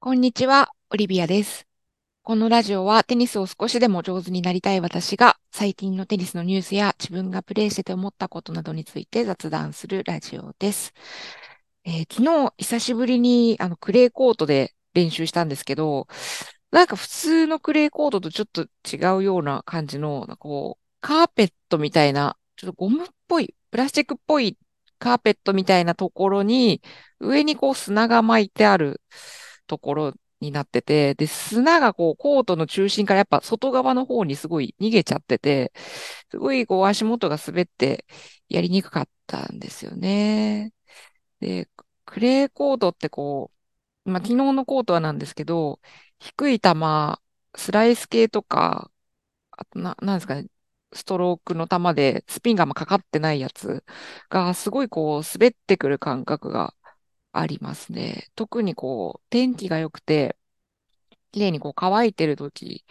こんにちは、オリビアです。このラジオはテニスを少しでも上手になりたい私が最近のテニスのニュースや自分がプレイしてて思ったことなどについて雑談するラジオです。えー、昨日久しぶりにあのクレーコートで練習したんですけど、なんか普通のクレーコートとちょっと違うような感じの、こう、カーペットみたいな、ちょっとゴムっぽい、プラスチックっぽいカーペットみたいなところに、上にこう砂が巻いてあるところになってて、で、砂がこう、コートの中心からやっぱ外側の方にすごい逃げちゃってて、すごいこう足元が滑ってやりにくかったんですよね。で、クレーコートってこう、まあ、昨日のコートはなんですけど、低い球、スライス系とか、あとな、なんですかね、ストロークの球でスピンがまかかってないやつが、すごいこう、滑ってくる感覚がありますね。特にこう、天気が良くて、綺麗にこう乾いてる時、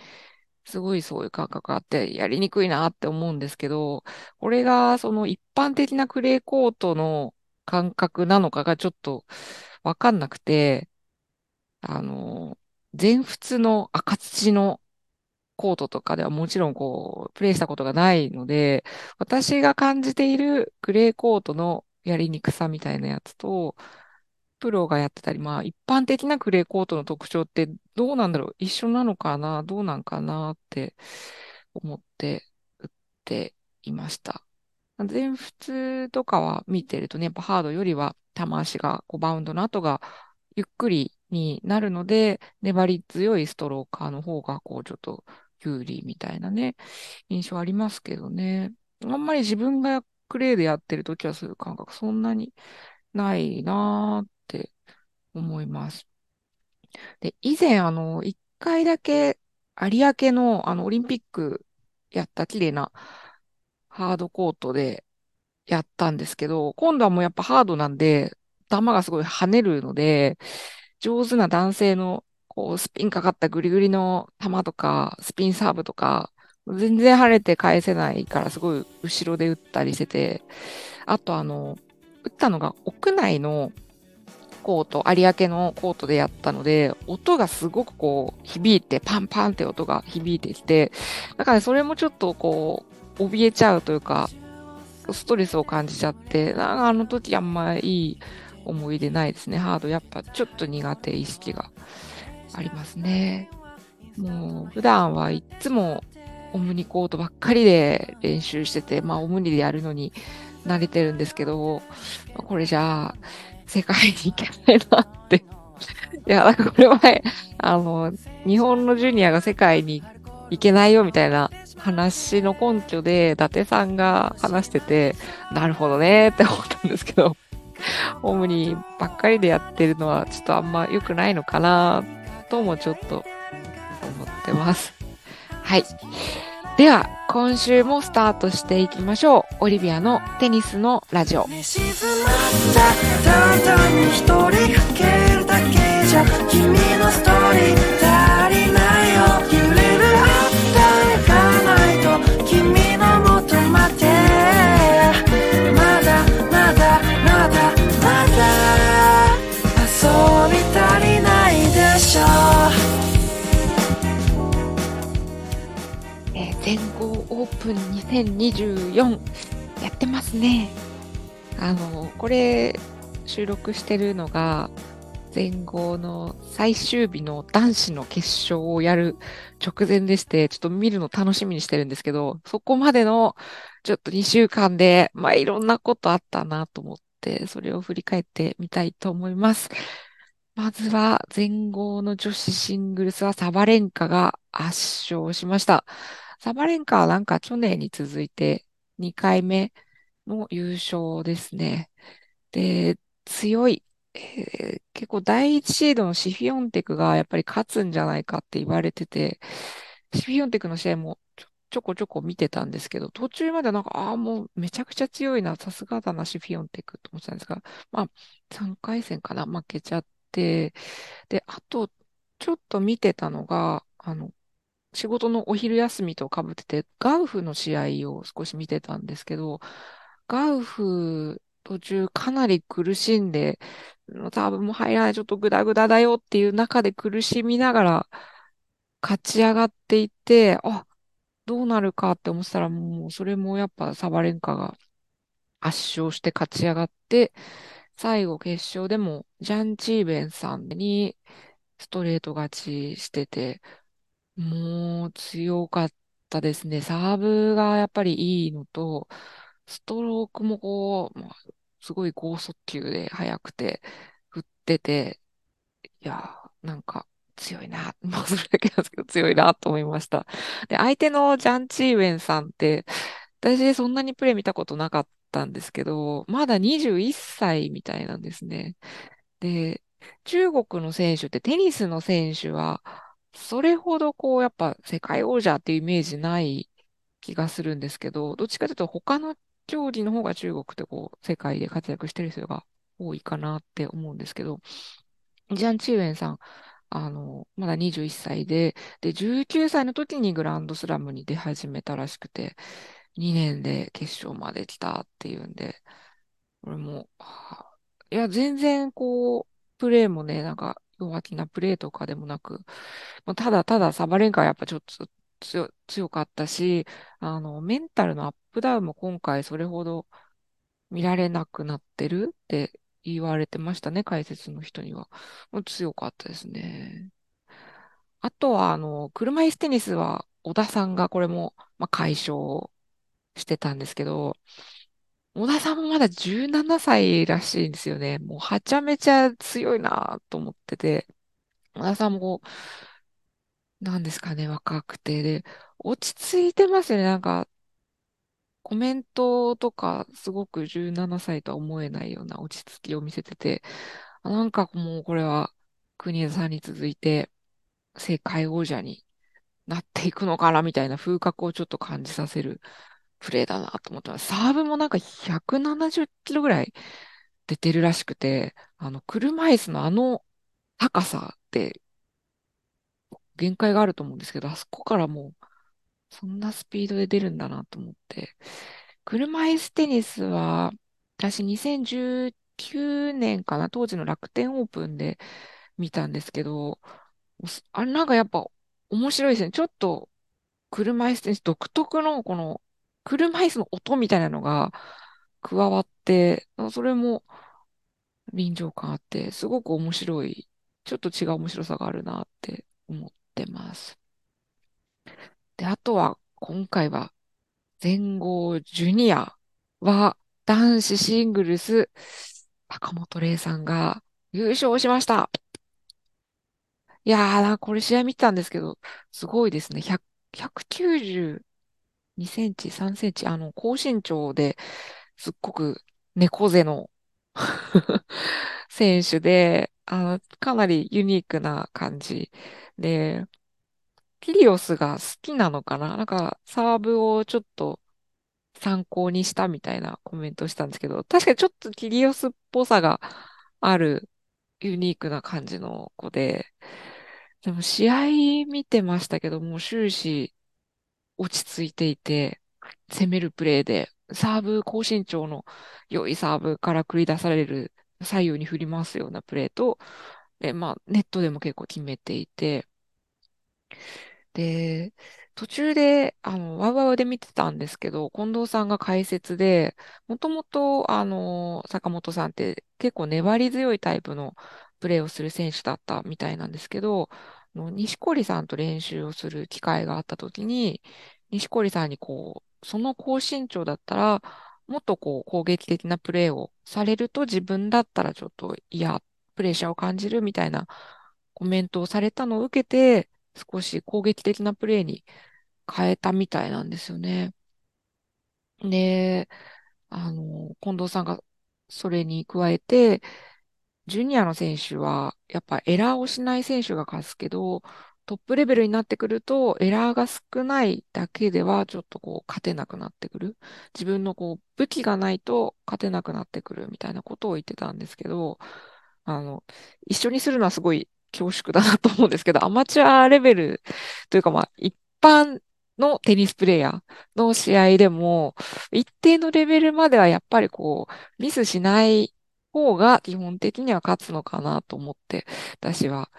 すごいそういう感覚があって、やりにくいなって思うんですけど、これがその一般的なクレーコートの感覚なのかがちょっとわかんなくて、あの、全仏の赤土のコートとかではもちろんこう、プレイしたことがないので、私が感じているグレーコートのやりにくさみたいなやつと、プロがやってたり、まあ一般的なクレーコートの特徴ってどうなんだろう？一緒なのかな？どうなんかなって思って打っていました。全仏とかは見てるとね、やっぱハードよりは球足が、こうバウンドの後がゆっくりになるので、粘り強いストローカーの方が、こうちょっと有利みたいなね、印象ありますけどね。あんまり自分がクレーでやってるときはそういう感覚そんなにないなーって思います。で、以前、あの、一回だけ有明のあのオリンピックやった綺麗なハードコートでやったんですけど、今度はもうやっぱハードなんで、球がすごい跳ねるので、上手な男性のこうスピンかかったグリグリの球とか、スピンサーブとか、全然晴れて返せないから、すごい後ろで打ったりしてて、あとあの、打ったのが屋内のコート、有明のコートでやったので、音がすごくこう、響いて、パンパンって音が響いてきて、だからそれもちょっとこう、怯えちゃうというか、ストレスを感じちゃって、なんかあの時あんまいい思い出ないですね。ハードやっぱちょっと苦手意識がありますね。もう普段はいつもオムニコートばっかりで練習してて、まあオムニでやるのに慣れてるんですけど、これじゃあ世界に行けないなって。いや、なんかこれ前、あの、日本のジュニアが世界に行けないよみたいな話の根拠で、伊達さんが話してて、なるほどねって思ったんですけど、オムニばっかりでやってるのはちょっとあんま良くないのかなともちょっと思ってます。はい。では、今週もスタートしていきましょう。オリビアのテニスのラジオ。君のストーリーオープン2024やってますね。あの、これ収録してるのが全豪の最終日の男子の決勝をやる直前でして、ちょっと見るの楽しみにしてるんですけど、そこまでのちょっと2週間で、まあいろんなことあったなと思って、それを振り返ってみたいと思います。まずは全豪の女子シングルスはサバレンカが圧勝しました。サバレンカはなんか去年に続いて2回目の優勝ですね。で、強い。えー、結構第一シードのシフィオンテクがやっぱり勝つんじゃないかって言われてて、シフィオンテクの試合もちょちょこちょこ見てたんですけど、途中までなんか、ああ、もうめちゃくちゃ強いな、さすがだな、シフィオンテクと思ってたんですが、まあ、3回戦かな、負けちゃって、で、あと、ちょっと見てたのが、あの、仕事のお昼休みとかぶってて、ガウフの試合を少し見てたんですけど、ガウフ途中かなり苦しんで、サーブも入らない、ちょっとグダグダだよっていう中で苦しみながら勝ち上がっていって、あ、どうなるかって思ってたら、もうそれもやっぱサバレンカが圧勝して勝ち上がって、最後決勝でもジャン・チーベンさんにストレート勝ちしてて、もう強かったですね。サーブがやっぱりいいのと、ストロークもこう、まあ、すごい高速球で速くて、振ってて、いや、なんか強いな。まあ、それだけなんですけど、強いなと思いました。で、相手のジャン・チーウェンさんって、私そんなにプレイ見たことなかったんですけど、まだ21歳みたいなんですね。で、中国の選手ってテニスの選手は、それほどこう、やっぱ世界王者っていうイメージない気がするんですけど、どっちかというと他の競技の方が中国ってこう、世界で活躍してる人が多いかなって思うんですけど、ジャン・チーウェンさん、あの、まだ21歳で、で、19歳の時にグランドスラムに出始めたらしくて、2年で決勝まで来たっていうんで、俺も、いや、全然こう、プレーもね、なんか弱気なプレーとかでもなく、もうただただサバレンカはやっぱちょっと強強かったし、あの、メンタルのアップダウンも今回それほど見られなくなってるって言われてましたね、解説の人には。もう強かったですね。あとは、あの、車椅子テニスは、小田さんがこれも、まあ、解消してたんですけど、小田さんもまだ17歳らしいんですよね。もうはちゃめちゃ強いなと思ってて、小田さんもこう、なんですかね、若くて、で、落ち着いてますよね。なんか、コメントとか、すごく17歳とは思えないような落ち着きを見せてて、なんかもうこれは、国枝さんに続いて、世界王者になっていくのかなみたいな風格をちょっと感じさせるプレーだなと思ってます。サーブもなんか170キロぐらい出てるらしくて、あの、車椅子のあの高さって限界があると思うんですけど、あそこからもうそんなスピードで出るんだなと思って。車椅子テニスは、私2019年かな、当時の楽天オープンで見たんですけど、あれなんかやっぱ面白いですね。ちょっと車椅子テニス独特のこの車椅子の音みたいなのが加わって、それも臨場感あって、すごく面白い、ちょっと違う面白さがあるなって思ってます。で、あとは、今回は、全豪ジュニアは、男子シングルス、高本玲さんが優勝しました。いやー、これ試合見てたんですけど、すごいですね。100 2センチ、3センチ、あの、高身長で、すっごく猫背の 選手で、あの、かなりユニークな感じで、キリオスが好きなのかな？なんか、サーブをちょっと参考にしたみたいなコメントしたんですけど、確かにちょっとキリオスっぽさがあるユニークな感じの子で、でも試合見てましたけど、もう終始落ち着いていて、攻めるプレーで、サーブ、高身長の良いサーブから繰り出される左右に振り回すようなプレーと、で、まあ、ネットでも結構決めていて、で、途中で、あの、ワウワウで見てたんですけど、近藤さんが解説で、もともと、あの、坂本さんって結構粘り強いタイプのプレーをする選手だったみたいなんですけど、の西堀さんと練習をする機会があった時に、西堀さんにこう、その高身長だったら、もっとこう攻撃的なプレーをされると自分だったらちょっと嫌、プレッシャーを感じるみたいなコメントをされたのを受けて、少し攻撃的なプレーに変えたみたいなんですよね。で、あの、近藤さんがそれに加えて、ジュニアの選手は、やっぱエラーをしない選手が勝つけど、トップレベルになってくると、エラーが少ないだけでは、ちょっとこう、勝てなくなってくる。自分のこう、武器がないと勝てなくなってくるみたいなことを言ってたんですけど、あの、一緒にするのはすごい恐縮だなと思うんですけど、アマチュアレベルというか、まあ、一般のテニスプレイヤーの試合でも、一定のレベルまではやっぱりこう、ミスしない方が基本的には勝つのかなと思って、私は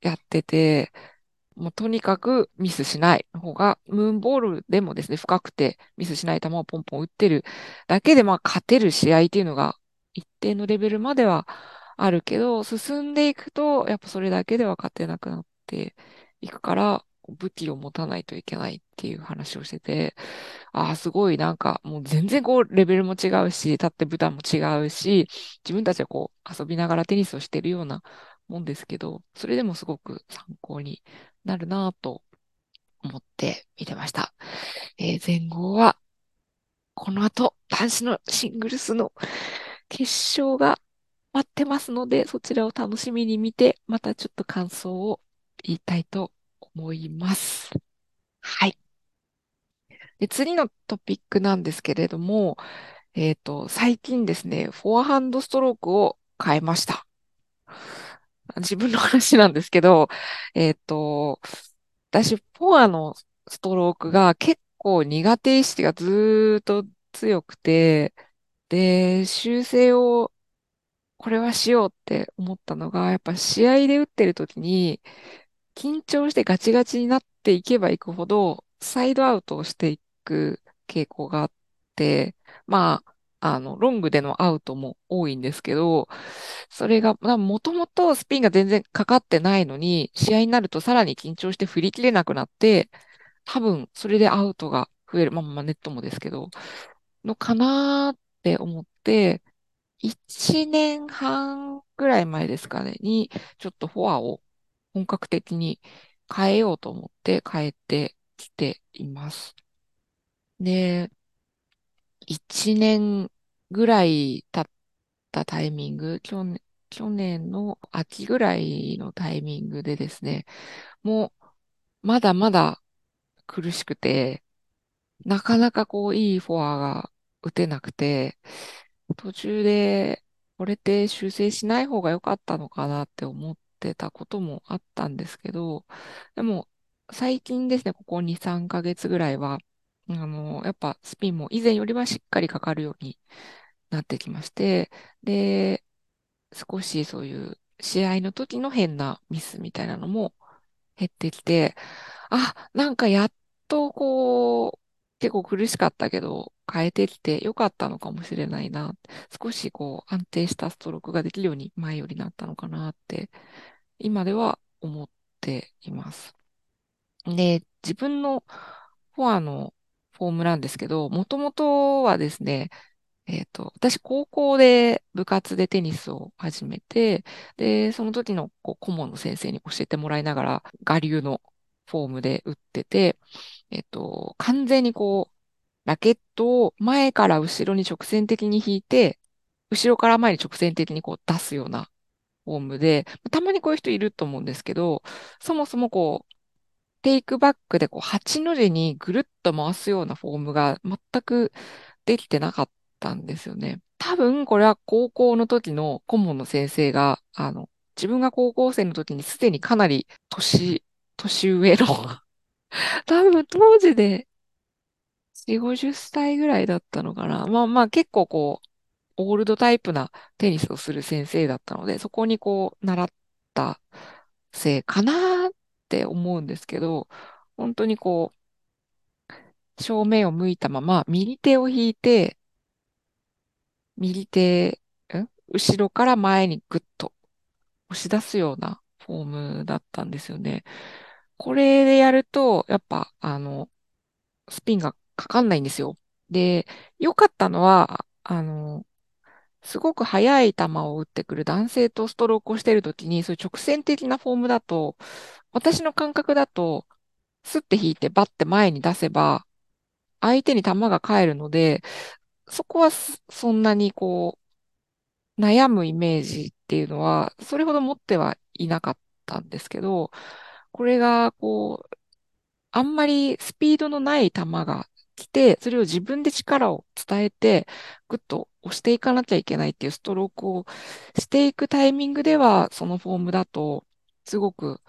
やってて、もうとにかくミスしない方が、ムーンボールでもですね、深くてミスしない球をポンポン打ってるだけで、まあ勝てる試合っていうのが一定のレベルまではあるけど、進んでいくと、やっぱそれだけでは勝てなくなっていくから、武器を持たないといけないっていう話をしてて、ああ、すごいなんかもう全然こうレベルも違うし、立って舞台も違うし、自分たちはこう遊びながらテニスをしてるようなもんですけど、それでもすごく参考になるなと思って見てました。えー、前後は、この後、男子のシングルスの決勝が待ってますので、そちらを楽しみに見て、またちょっと感想を言いたいと思います。はい。で次のトピックなんですけれども、えっ、ー、と、最近ですね、フォアハンドストロークを変えました。自分の話なんですけど、えっ、ー、と、私、フォアのストロークが結構苦手意識がずーっと強くて、で、修正をこれはしようって思ったのが、やっぱ試合で打ってる時に、緊張してガチガチになっていけばいくほど、サイドアウトをしていく傾向があって、まあ、あの、ロングでのアウトも多いんですけど、それが、もともとスピンが全然かかってないのに、試合になるとさらに緊張して振り切れなくなって、多分、それでアウトが増える。まあまあ、ネットもですけど、のかなーって思って、1年半ぐらい前ですかね、に、ちょっとフォアを本格的に変えようと思って変えてきています。で、1年ぐらい経ったタイミング、去年、去年の秋ぐらいのタイミングでですね、もう、まだまだ苦しくて、なかなかこう、いいフォアが打てなくて、途中で、これって修正しない方が良かったのかなって思ってたこともあったんですけど、でも、最近ですね、ここ2、3ヶ月ぐらいは、あの、やっぱスピンも以前よりはしっかりかかるようになってきまして、で、少しそういう試合の時の変なミスみたいなのも減ってきて、あ、なんかやっとこう、結構苦しかったけど、変えてきてよかったのかもしれないな。少しこう安定したストロークができるように前よりなったのかなって、今では思っています。で、自分のフォアのフォームなんですけど、もともとはですね、えっ、と、私、高校で部活でテニスを始めて、で、その時のこう顧問の先生に教えてもらいながら、我流のフォームで打ってて、えっ、と、完全にこう、ラケットを前から後ろに直線的に引いて、後ろから前に直線的にこう出すようなフォームで、たまにこういう人いると思うんですけど、そもそもこう、テイクバックでこう8の字にぐるっと回すようなフォームが全くできてなかったんですよね。多分これは高校の時の顧問の先生が、あの、自分が高校生の時にすでにかなり年、年上の 多分当時で4、50歳ぐらいだったのかな。まあまあ結構こう、オールドタイプなテニスをする先生だったので、そこにこう、習ったせいかなって思うんですけど、本当にこう、正面を向いたまま、右手を引いて、右手、ん後ろから前にグッと押し出すようなフォームだったんですよね。これでやると、やっぱ、あの、スピンがかかんないんですよ。で、良かったのは、あの、すごく速い球を打ってくる男性とストロークをしているときに、そういう直線的なフォームだと、私の感覚だと、スッて引いてバッて前に出せば、相手に球が返るので、そこはそんなにこう、悩むイメージっていうのは、それほど持ってはいなかったんですけど、これがこう、あんまりスピードのない球が来て、それを自分で力を伝えて、ぐっと押していかなきゃいけないっていうストロークをしていくタイミングでは、そのフォームだと、すごく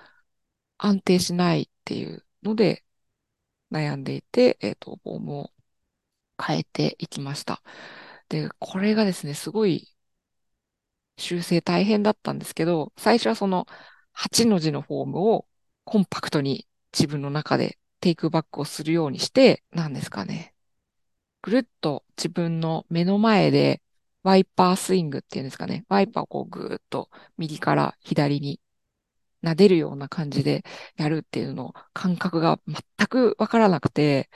安定しないっていうので、悩んでいて、えっと、フォームを変えていきました。で、これがですね、すごい修正大変だったんですけど、最初はその8の字のフォームをコンパクトに自分の中でテイクバックをするようにして、何ですかね。ぐるっと自分の目の前でワイパースイングっていうんですかね。ワイパーをこうぐーっと右から左に撫でるような感じでやるっていうの感覚が全くわからなくて、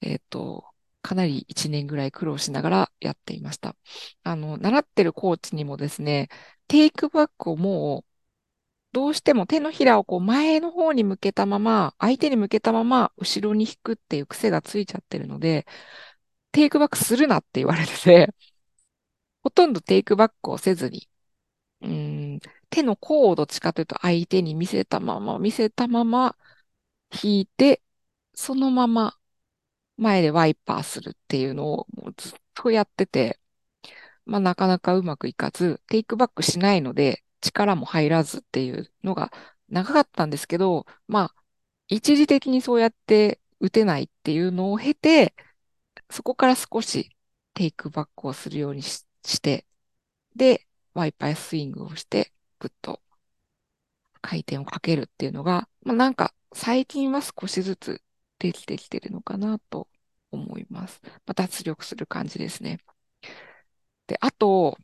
えっ、と、かなり1年ぐらい苦労しながらやっていました。あの、習ってるコーチにもですね、テイクバックをもう、どうしても手のひらをこう前の方に向けたまま、相手に向けたまま後ろに引くっていう癖がついちゃってるので、テイクバックするなって言われてて、ほとんどテイクバックをせずに、うん、手の甲をどっちかというと相手に見せたまま、見せたまま引いて、そのまま前でワイパーするっていうのをもうずっとやってて、まあなかなかうまくいかず、テイクバックしないので力も入らずっていうのが長かったんですけど、まあ一時的にそうやって打てないっていうのを経て、そこから少しテイクバックをするようにしして、で、ワイパースイングをして、ぐっと回転をかけるっていうのが、まあ、なんか最近は少しずつできてきてるのかなと思います。まあ、脱力する感じですね。で、あと、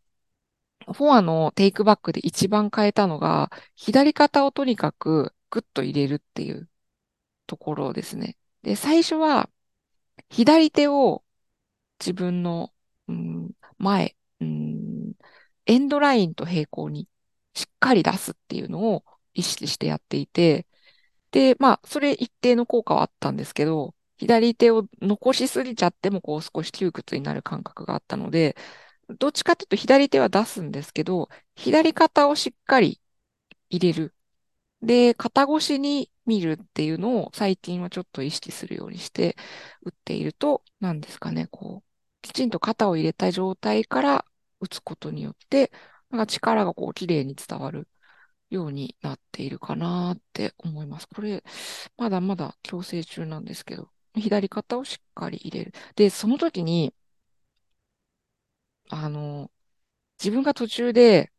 フォアのテイクバックで一番変えたのが、左肩をとにかくグッと入れるっていうところですね。で、最初は、左手を自分の、うん、前、うん、エンドラインと平行にしっかり出すっていうのを意識してやっていて、で、まあ、それ一定の効果はあったんですけど、左手を残しすぎちゃっても、こう少し窮屈になる感覚があったので、どっちかというと左手は出すんですけど、左肩をしっかり入れる。で、肩越しに見るっていうのを最近はちょっと意識するようにして打っていると、何ですかね、こう、きちんと肩を入れた状態から打つことによって、なんか力がこう綺麗に伝わるようになっているかなって思います。これ、まだまだ矯正中なんですけど、左肩をしっかり入れる。で、その時に、あの、自分が途中で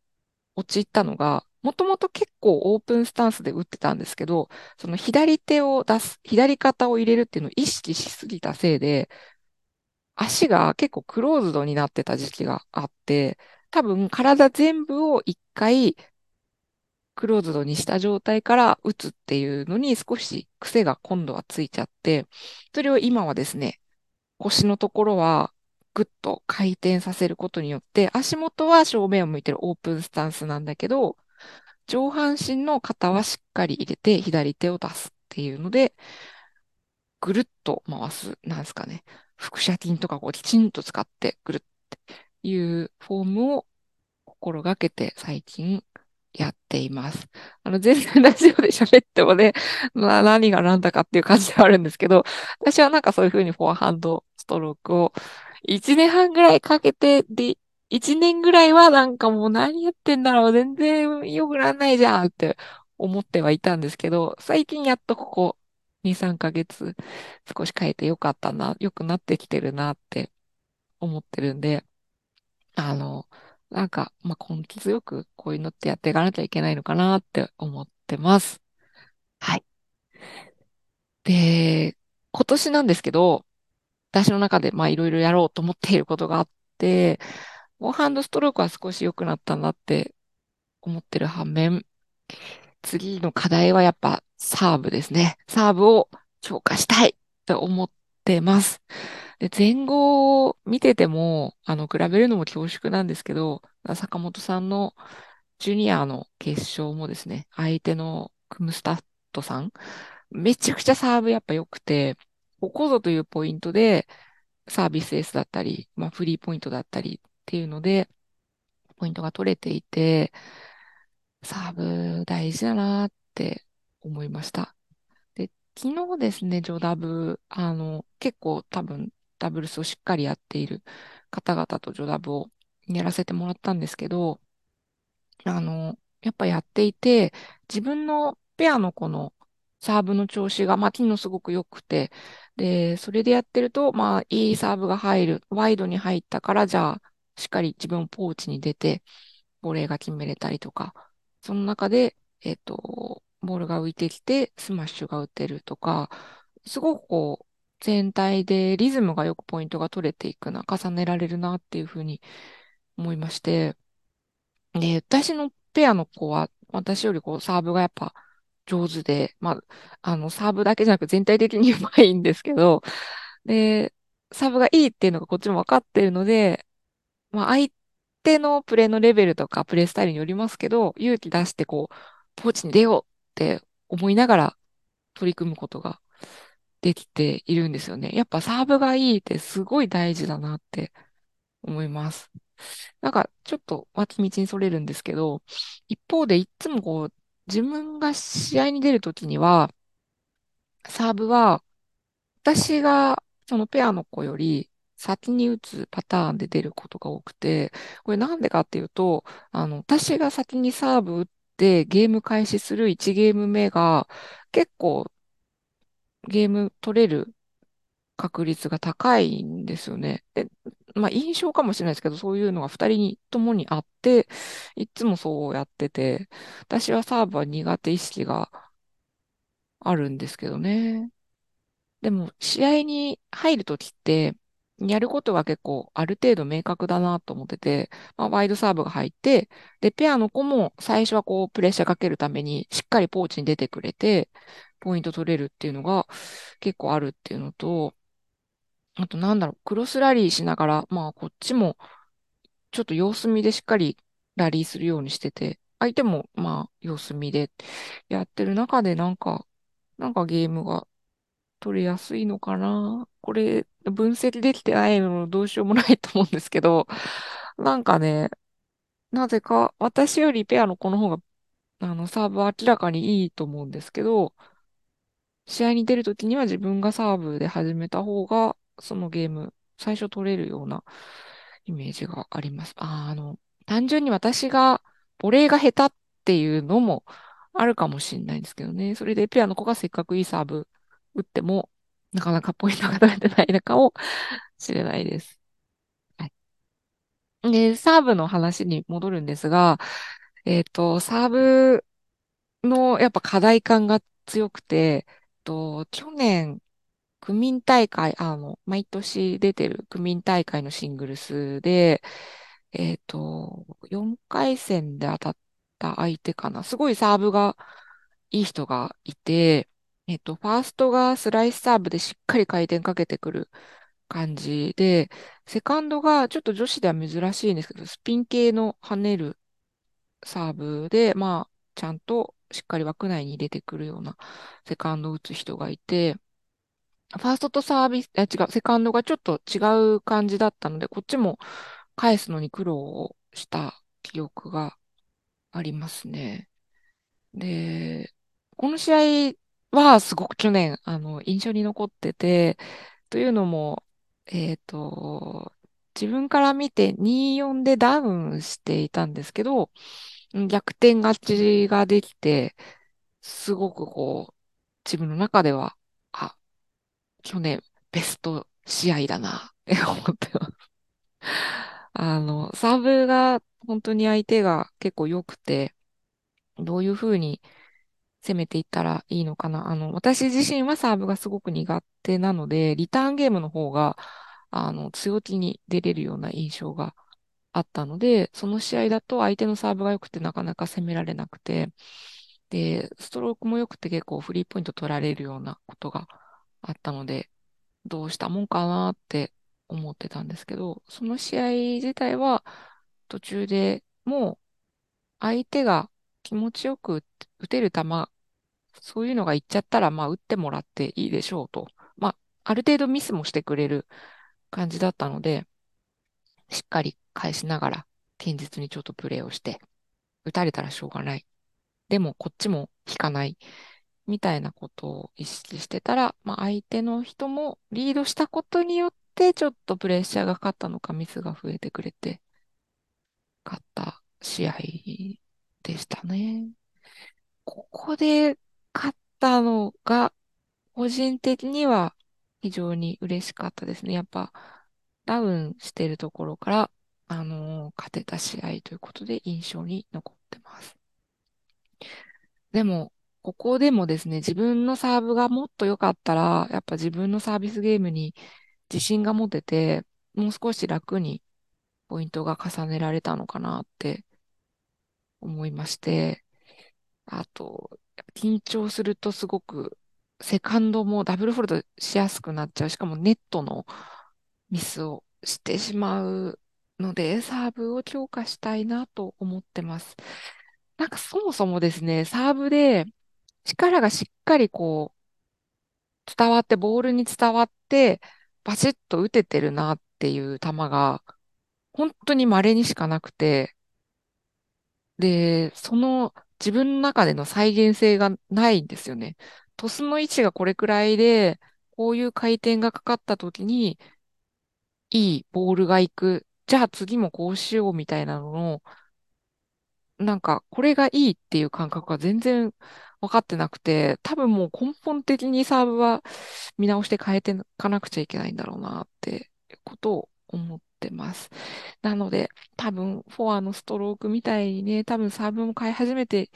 陥ったのが、もともと結構オープンスタンスで打ってたんですけど、その左手を出す、左肩を入れるっていうのを意識しすぎたせいで、足が結構クローズドになってた時期があって、多分体全部を一回クローズドにした状態から打つっていうのに少し癖が今度はついちゃって、それを今はですね、腰のところはぐっと回転させることによって、足元は正面を向いてるオープンスタンスなんだけど、上半身の肩はしっかり入れて左手を出すっていうので、ぐるっと回す、なんですかね。腹斜筋とかこうきちんと使ってぐるっていうフォームを心がけて最近やっています。あの、全然ラジオで喋ってもね、まあ、何が何だかっていう感じではあるんですけど、私はなんかそういうふうにフォアハンドストロークを1年半ぐらいかけて、で、1年ぐらいはなんかもう何やってんだろう、全然良くならないじゃんって思ってはいたんですけど、最近やっとここ2、3ヶ月少し変えてよかったな、良くなってきてるなって思ってるんで、あの、なんか、まあ、根気強くこういうのってやっていかなきゃいけないのかなって思ってます。はい。で、今年なんですけど、私の中でまあいろいろやろうと思っていることがあって、フォーハンドストロークは少し良くなったなって思ってる反面、次の課題はやっぱサーブですね。サーブを強化したいと思ってます。で、前後を見てても、あの、比べるのも恐縮なんですけど、坂本さんのジュニアの決勝もですね、相手のクムスタットさん、めちゃくちゃサーブやっぱ良くて、ここぞというポイントで、サービスエースだったり、まあ、フリーポイントだったりっていうので、ポイントが取れていて、サーブ大事だなって思いました。で、昨日ですね、ジョダブ、あの、結構多分ダブルスをしっかりやっている方々とジョダブをやらせてもらったんですけど、あの、やっぱやっていて、自分のペアのこのサーブの調子が、まあ、昨日すごく良くて、で、それでやってると、まあ、いいサーブが入る。ワイドに入ったから、じゃあ、しっかり自分をポーチに出て、ボレーが決めれたりとか、その中で、えっと、ボールが浮いてきて、スマッシュが打てるとか、すごくこう、全体でリズムがよくポイントが取れていくな、重ねられるなっていうふうに思いまして、で、私のペアの子は、私よりこう、サーブがやっぱ上手で、まあ、あの、サーブだけじゃなく全体的に うまいんですけど、で、サーブがいいっていうのがこっちも分かってるので、まあ、相手のプレーのレベルとかプレースタイルによりますけど、勇気出してこう、ポーチに出ようって思いながら取り組むことができているんですよね。やっぱサーブがいいってすごい大事だなって思います。なんかちょっと脇道にそれるんですけど、一方でいつもこう、自分が試合に出るときには、サーブは私がそのペアの子より先に打つパターンで出ることが多くて、これなんでかっていうと、あの、私が先にサーブ打ってゲーム開始する1ゲーム目が結構ゲーム取れる確率が高いんですよね。で、まあ印象かもしれないですけど、そういうのが二人にともにあって、いつもそうやってて、私はサーブは苦手意識があるんですけどね。でも、試合に入るときって、やることが結構ある程度明確だなと思ってて、まあ、ワイドサーブが入って、で、ペアの子も最初はこうプレッシャーかけるためにしっかりポーチに出てくれて、ポイント取れるっていうのが結構あるっていうのと、あとなんだろう、クロスラリーしながら、まあこっちもちょっと様子見でしっかりラリーするようにしてて、相手もまあ様子見でやってる中でなんか、なんかゲームが取れやすいのかな。これ分析できてないのどうしようもないと思うんですけど、なんかね、なぜか私よりペアの子の方があのサーブは明らかにいいと思うんですけど、試合に出るときには自分がサーブで始めた方が、そのゲーム、最初取れるようなイメージがあります。あ、あの、単純に私が、ボレーが下手っていうのもあるかもしれないんですけどね。それでペアの子がせっかくいいサーブ打っても、なかなかポイントが取れてないのかもしれないです。はい。で、サーブの話に戻るんですが、えっと、サーブのやっぱ課題感が強くて、と、去年、区民大会、あの、毎年出てる区民大会のシングルスで、えっと、4回戦で当たった相手かな。すごいサーブがいい人がいて、えっと、ファーストがスライスサーブでしっかり回転かけてくる感じで、セカンドがちょっと女子では珍しいんですけど、スピン系の跳ねるサーブで、まあ、ちゃんとしっかり枠内に入れてくるようなセカンドを打つ人がいて、ファーストとサービス、あ、違う、セカンドがちょっと違う感じだったので、こっちも返すのに苦労をした記憶がありますね。で、この試合はすごく去年、あの、印象に残ってて、というのも、えっと、自分から見て2-4でダウンしていたんですけど、逆転勝ちができて、すごくこう、自分の中では、去年ベスト試合だな、っ て思ってます。あの、サーブが本当に相手が結構良くて、どういうふうに攻めていったらいいのかな。あの、私自身はサーブがすごく苦手なので、リターンゲームの方が、あの、強気に出れるような印象があったので、その試合だと相手のサーブが良くてなかなか攻められなくて、で、ストロークも良くて結構フリーポイント取られるようなことがあったので、どうしたもんかなって思ってたんですけど、その試合自体は途中でもう相手が気持ちよく打てる球、そういうのがいっちゃったら、まあ打ってもらっていいでしょうと。まあ、ある程度ミスもしてくれる感じだったので、しっかり返しながら、堅実にちょっとプレーをして、打たれたらしょうがない。でも、こっちも引かない。みたいなことを意識してたら、まあ、相手の人もリードしたことによって、ちょっとプレッシャーがかかったのか、ミスが増えてくれて、勝った試合でしたね。ここで勝ったのが、個人的には非常に嬉しかったですね。やっぱ、ダウンしてるところから、あのー、勝てた試合ということで印象に残ってます。でも、ここでもですね、自分のサーブがもっと良かったら、やっぱ自分のサービスゲームに自信が持てて、もう少し楽にポイントが重ねられたのかなって思いまして、あと、緊張するとすごくセカンドもダブルフォルドしやすくなっちゃう。しかもネットのミスをしてしまうので、サーブを強化したいなと思ってます。なんかそもそもですね、サーブで力がしっかりこう、伝わって、ボールに伝わって、バチッと打ててるなっていう球が、本当に稀にしかなくて、で、その自分の中での再現性がないんですよね。トスの位置がこれくらいで、こういう回転がかかった時に、いいボールが行く。じゃあ次もこうしようみたいなのの、なんか、これがいいっていう感覚が全然分かってなくて、多分もう根本的にサーブは見直して変えていかなくちゃいけないんだろうなってことを思ってます。なので、多分フォアのストロークみたいにね、多分サーブも変え始めて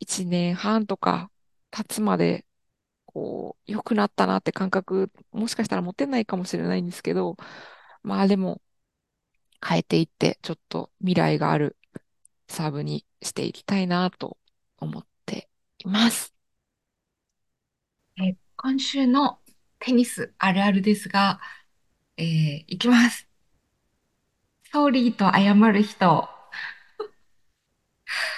1年半とか経つまで、こう、良くなったなって感覚、もしかしたら持てないかもしれないんですけど、まあでも、変えていって、ちょっと未来があるサーブにしていきたいなと思っています。え今週のテニスあるあるですが、えー、いきます。ソーリーと謝る人。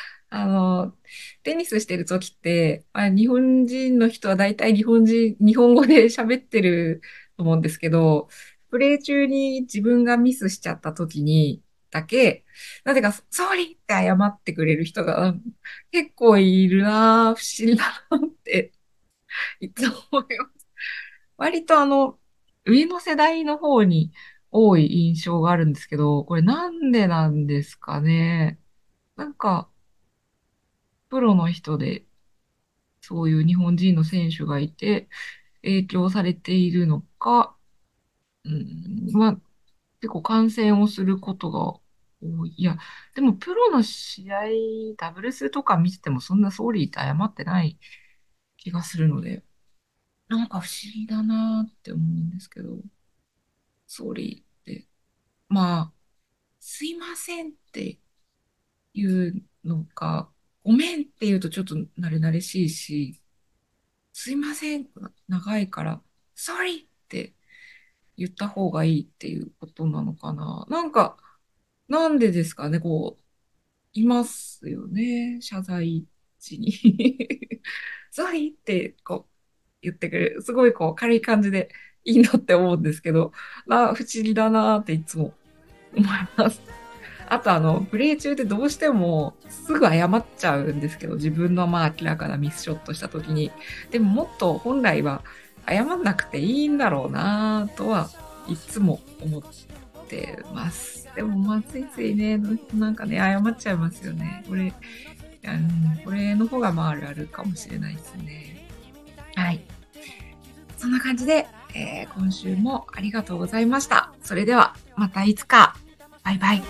あの、テニスしてる時って、まあ日本人の人は大体日本人、日本語で 喋ってると思うんですけど、プレイ中に自分がミスしちゃった時にだけ、なぜか、ソーリーって謝ってくれる人が結構いるな不思議だなっていつも思います。割とあの、上の世代の方に多い印象があるんですけど、これなんでなんですかね。なんか、プロの人で、そういう日本人の選手がいて、影響されているのか、うん、まあ、結構観戦をすることが多い。いや、でもプロの試合、ダブルスとか見ててもそんなソーリーって謝ってない気がするので、なんか不思議だなって思うんですけど、ソーリーって、まあ、すいませんっていうのか、ごめんって言うとちょっと慣れ慣れしいし、すいません、長いから、sorry 言った方がいいっていうことなのかな。なんか、なんでですかね、こう、いますよね、謝罪時に。sorry ってこう言ってくれる。すごいこう軽い感じでいいなって思うんですけど、あ不思議だなっていつも思います。あとあの、プレイ中でどうしてもすぐ謝っちゃうんですけど、自分のまあ明らかなミスショットした時に。でももっと本来は謝んなくていいんだろうなとはいつも思ってます。でもまあついついね、なんかね、謝っちゃいますよね。これ、あの、これの方がまああるあるかもしれないですね。はい。そんな感じで、えー、今週もありがとうございました。それでは、またいつか。バイバイ。いい